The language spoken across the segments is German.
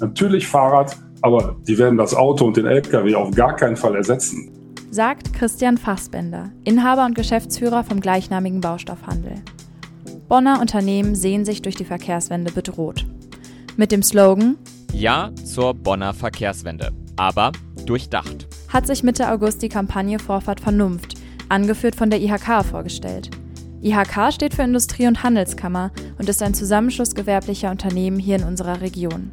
Natürlich Fahrrad, aber die werden das Auto und den LKW auf gar keinen Fall ersetzen. Sagt Christian Fassbender, Inhaber und Geschäftsführer vom gleichnamigen Baustoffhandel. Bonner Unternehmen sehen sich durch die Verkehrswende bedroht. Mit dem Slogan Ja zur Bonner Verkehrswende, aber durchdacht. Hat sich Mitte August die Kampagne Vorfahrt Vernunft, angeführt von der IHK, vorgestellt. IHK steht für Industrie- und Handelskammer und ist ein Zusammenschluss gewerblicher Unternehmen hier in unserer Region.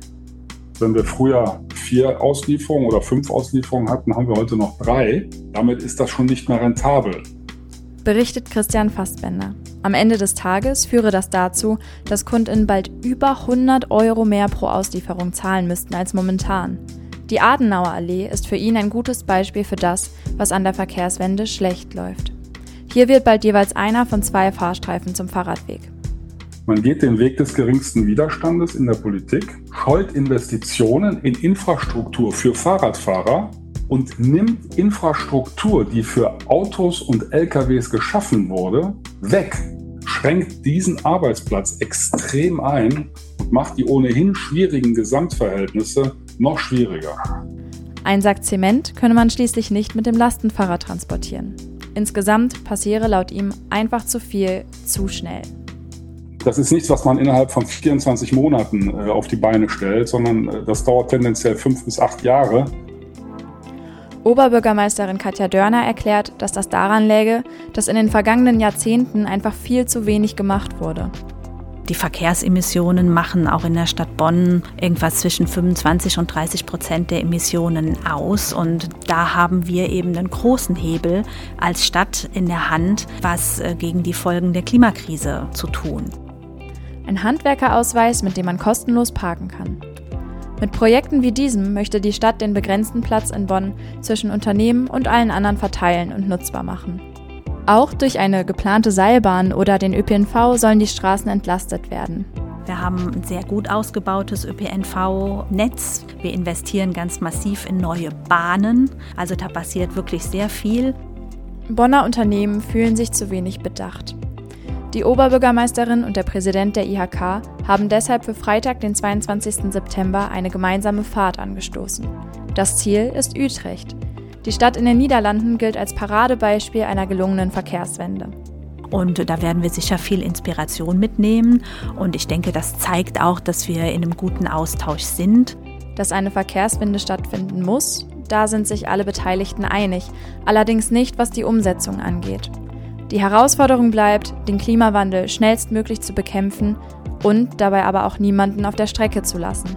Wenn wir früher vier Auslieferungen oder fünf Auslieferungen hatten, haben wir heute noch drei. Damit ist das schon nicht mehr rentabel. Berichtet Christian Fassbender. Am Ende des Tages führe das dazu, dass KundInnen bald über 100 Euro mehr pro Auslieferung zahlen müssten als momentan. Die Adenauer Allee ist für ihn ein gutes Beispiel für das, was an der Verkehrswende schlecht läuft. Hier wird bald jeweils einer von zwei Fahrstreifen zum Fahrradweg. Man geht den Weg des geringsten Widerstandes in der Politik, scheut Investitionen in Infrastruktur für Fahrradfahrer und nimmt Infrastruktur, die für Autos und LKWs geschaffen wurde, weg, schränkt diesen Arbeitsplatz extrem ein und macht die ohnehin schwierigen Gesamtverhältnisse noch schwieriger. Ein Sack Zement könne man schließlich nicht mit dem Lastenfahrrad transportieren. Insgesamt passiere laut ihm einfach zu viel, zu schnell. Das ist nichts, was man innerhalb von 24 Monaten äh, auf die Beine stellt, sondern äh, das dauert tendenziell fünf bis acht Jahre. Oberbürgermeisterin Katja Dörner erklärt, dass das daran läge, dass in den vergangenen Jahrzehnten einfach viel zu wenig gemacht wurde. Die Verkehrsemissionen machen auch in der Stadt Bonn irgendwas zwischen 25 und 30 Prozent der Emissionen aus. Und da haben wir eben einen großen Hebel als Stadt in der Hand, was äh, gegen die Folgen der Klimakrise zu tun. Ein Handwerkerausweis, mit dem man kostenlos parken kann. Mit Projekten wie diesem möchte die Stadt den begrenzten Platz in Bonn zwischen Unternehmen und allen anderen verteilen und nutzbar machen. Auch durch eine geplante Seilbahn oder den ÖPNV sollen die Straßen entlastet werden. Wir haben ein sehr gut ausgebautes ÖPNV-Netz. Wir investieren ganz massiv in neue Bahnen. Also da passiert wirklich sehr viel. Bonner Unternehmen fühlen sich zu wenig bedacht. Die Oberbürgermeisterin und der Präsident der IHK haben deshalb für Freitag, den 22. September, eine gemeinsame Fahrt angestoßen. Das Ziel ist Utrecht. Die Stadt in den Niederlanden gilt als Paradebeispiel einer gelungenen Verkehrswende. Und da werden wir sicher viel Inspiration mitnehmen. Und ich denke, das zeigt auch, dass wir in einem guten Austausch sind. Dass eine Verkehrswende stattfinden muss, da sind sich alle Beteiligten einig, allerdings nicht, was die Umsetzung angeht. Die Herausforderung bleibt, den Klimawandel schnellstmöglich zu bekämpfen und dabei aber auch niemanden auf der Strecke zu lassen.